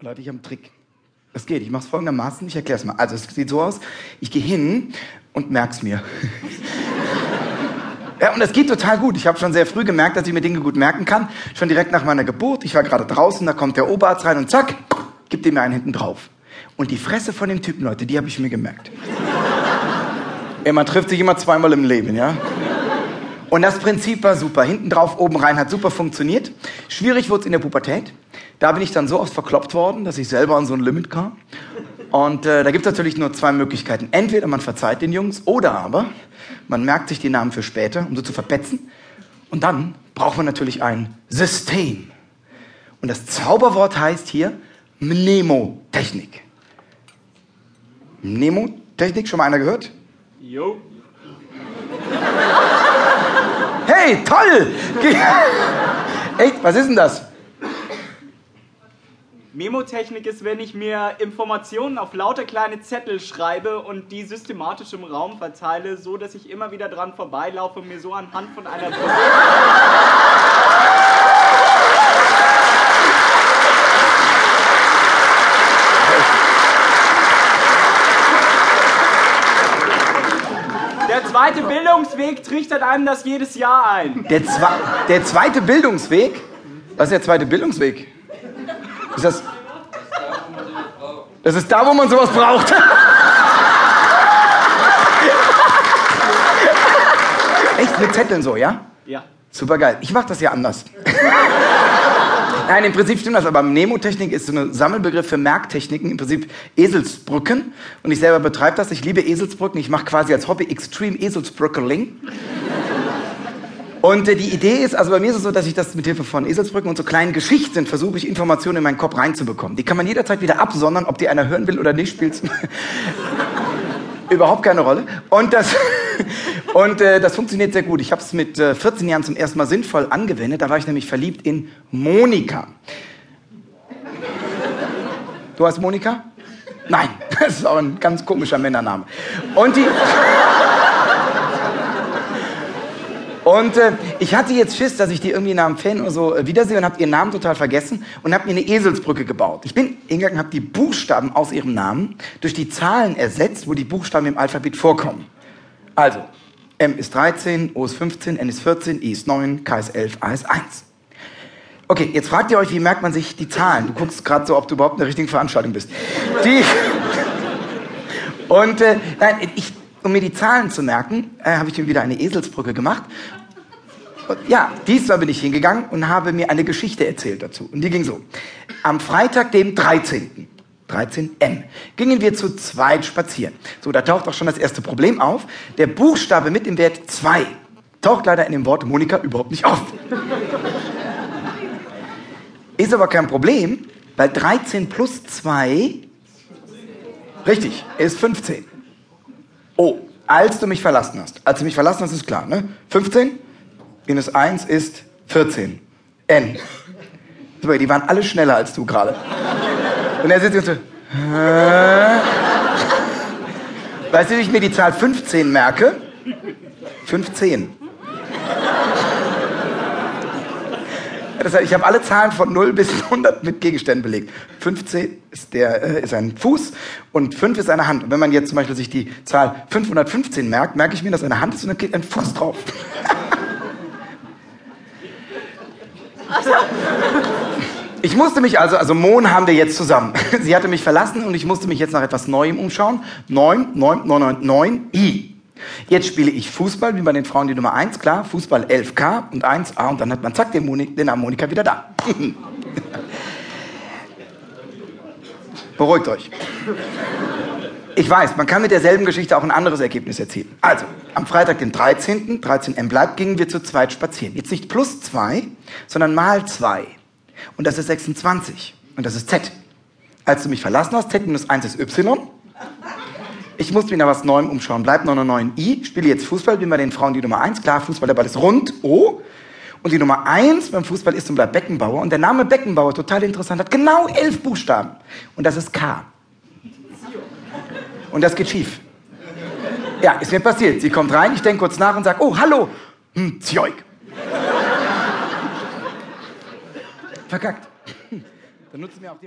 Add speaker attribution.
Speaker 1: Leute, ich habe einen Trick. Das geht. Ich mache es folgendermaßen. Ich erkläre es mal. Also es sieht so aus. Ich gehe hin und merk's mir. ja, und das geht total gut. Ich habe schon sehr früh gemerkt, dass ich mir Dinge gut merken kann. Schon direkt nach meiner Geburt. Ich war gerade draußen, da kommt der Oberarzt rein und zack, gibt ihm mir einen hinten drauf. Und die Fresse von dem Typen, Leute, die habe ich mir gemerkt. ja, man trifft sich immer zweimal im Leben, ja. Und das Prinzip war super. Hinten drauf, oben rein hat super funktioniert. Schwierig wurde es in der Pubertät. Da bin ich dann so oft verkloppt worden, dass ich selber an so ein Limit kam. Und äh, da gibt es natürlich nur zwei Möglichkeiten. Entweder man verzeiht den Jungs oder aber man merkt sich die Namen für später, um so zu verpetzen. Und dann braucht man natürlich ein System. Und das Zauberwort heißt hier Mnemotechnik. Mnemotechnik, schon mal einer gehört?
Speaker 2: Jo.
Speaker 1: Hey, toll! Echt, was ist denn das?
Speaker 2: Memotechnik ist, wenn ich mir Informationen auf lauter kleine Zettel schreibe und die systematisch im Raum verteile, so dass ich immer wieder dran vorbeilaufe und mir so anhand von einer Der zweite Bildungsweg trichtert einem das jedes Jahr ein.
Speaker 1: Der, zwe der zweite Bildungsweg? Was ist der zweite Bildungsweg? Ist das. Das ist da, wo man sowas braucht. Echt mit Zetteln so, ja?
Speaker 2: Ja.
Speaker 1: Super geil. Ich mach das ja anders. Nein, im Prinzip stimmt das, aber Mnemotechnik ist so ein Sammelbegriff für Merktechniken, im Prinzip Eselsbrücken. Und ich selber betreibe das. Ich liebe Eselsbrücken. Ich mache quasi als Hobby Extreme Eselsbrückeling. Und äh, die Idee ist, also bei mir ist es so, dass ich das mit Hilfe von Eselsbrücken und so kleinen Geschichten versuche, ich Informationen in meinen Kopf reinzubekommen. Die kann man jederzeit wieder absondern, ob die einer hören will oder nicht, spielt überhaupt keine Rolle. Und das, und, äh, das funktioniert sehr gut. Ich habe es mit äh, 14 Jahren zum ersten Mal sinnvoll angewendet. Da war ich nämlich verliebt in Monika. Du heißt Monika? Nein, das ist auch ein ganz komischer Männername. Und die... Und äh, ich hatte jetzt Schiss, dass ich die irgendwie nach dem Fan oder so äh, wiedersehe und habe ihren Namen total vergessen und habe mir eine Eselsbrücke gebaut. Ich bin hingegangen, habe die Buchstaben aus ihrem Namen durch die Zahlen ersetzt, wo die Buchstaben im Alphabet vorkommen. Also, M ist 13, O ist 15, N ist 14, I ist 9, K ist 11, A ist 1. Okay, jetzt fragt ihr euch, wie merkt man sich die Zahlen? Du guckst gerade so, ob du überhaupt in der richtigen Veranstaltung bist. Die und äh, nein, ich, um mir die Zahlen zu merken, äh, habe ich mir wieder eine Eselsbrücke gemacht und ja, diesmal bin ich hingegangen und habe mir eine Geschichte erzählt dazu. Und die ging so. Am Freitag, dem 13. 13m, gingen wir zu zweit spazieren. So, da taucht auch schon das erste Problem auf. Der Buchstabe mit dem Wert 2 taucht leider in dem Wort Monika überhaupt nicht auf. Ist aber kein Problem, weil 13 plus 2, richtig, ist 15. Oh, als du mich verlassen hast. Als du mich verlassen hast, ist klar, ne? 15? Minus 1 ist 14. N. Super, die waren alle schneller als du gerade. Und er sitzt und so, Hä? Weißt du, wie ich mir die Zahl 15 merke? 15. Das heißt, ich habe alle Zahlen von 0 bis 100 mit Gegenständen belegt. 15 ist, der, äh, ist ein Fuß und 5 ist eine Hand. Und wenn man jetzt zum Beispiel sich die Zahl 515 merkt, merke ich mir, dass eine Hand ist und dann geht ein Fuß drauf. Ich musste mich also, also Mon haben wir jetzt zusammen. Sie hatte mich verlassen und ich musste mich jetzt nach etwas Neuem umschauen. 9, 9, 9, 9, 9, I. Jetzt spiele ich Fußball, wie bei den Frauen die Nummer 1, klar. Fußball 11K und 1A und dann hat man zack den, Moni den Harmonika wieder da. Beruhigt euch. Ich weiß, man kann mit derselben Geschichte auch ein anderes Ergebnis erzielen. Also, am Freitag, den 13., 13m bleibt, gingen wir zu zweit spazieren. Jetzt nicht plus 2, sondern mal 2. Und das ist 26. Und das ist Z. Als du mich verlassen hast, Z minus 1 ist Y. Ich musste mich nach was Neuem umschauen. Bleib 99i. Spiele jetzt Fußball, bin bei den Frauen die Nummer 1. Klar, Fußball, der Ball ist rund. O. Und die Nummer 1 beim Fußball ist und bleibt Beckenbauer. Und der Name Beckenbauer, total interessant, hat genau elf Buchstaben. Und das ist K. Und das geht schief. Ja, ist mir passiert. Sie kommt rein, ich denke kurz nach und sage, oh, hallo. Hm, Zjoik. Verkackt. Dann nutzen wir auch die Haupt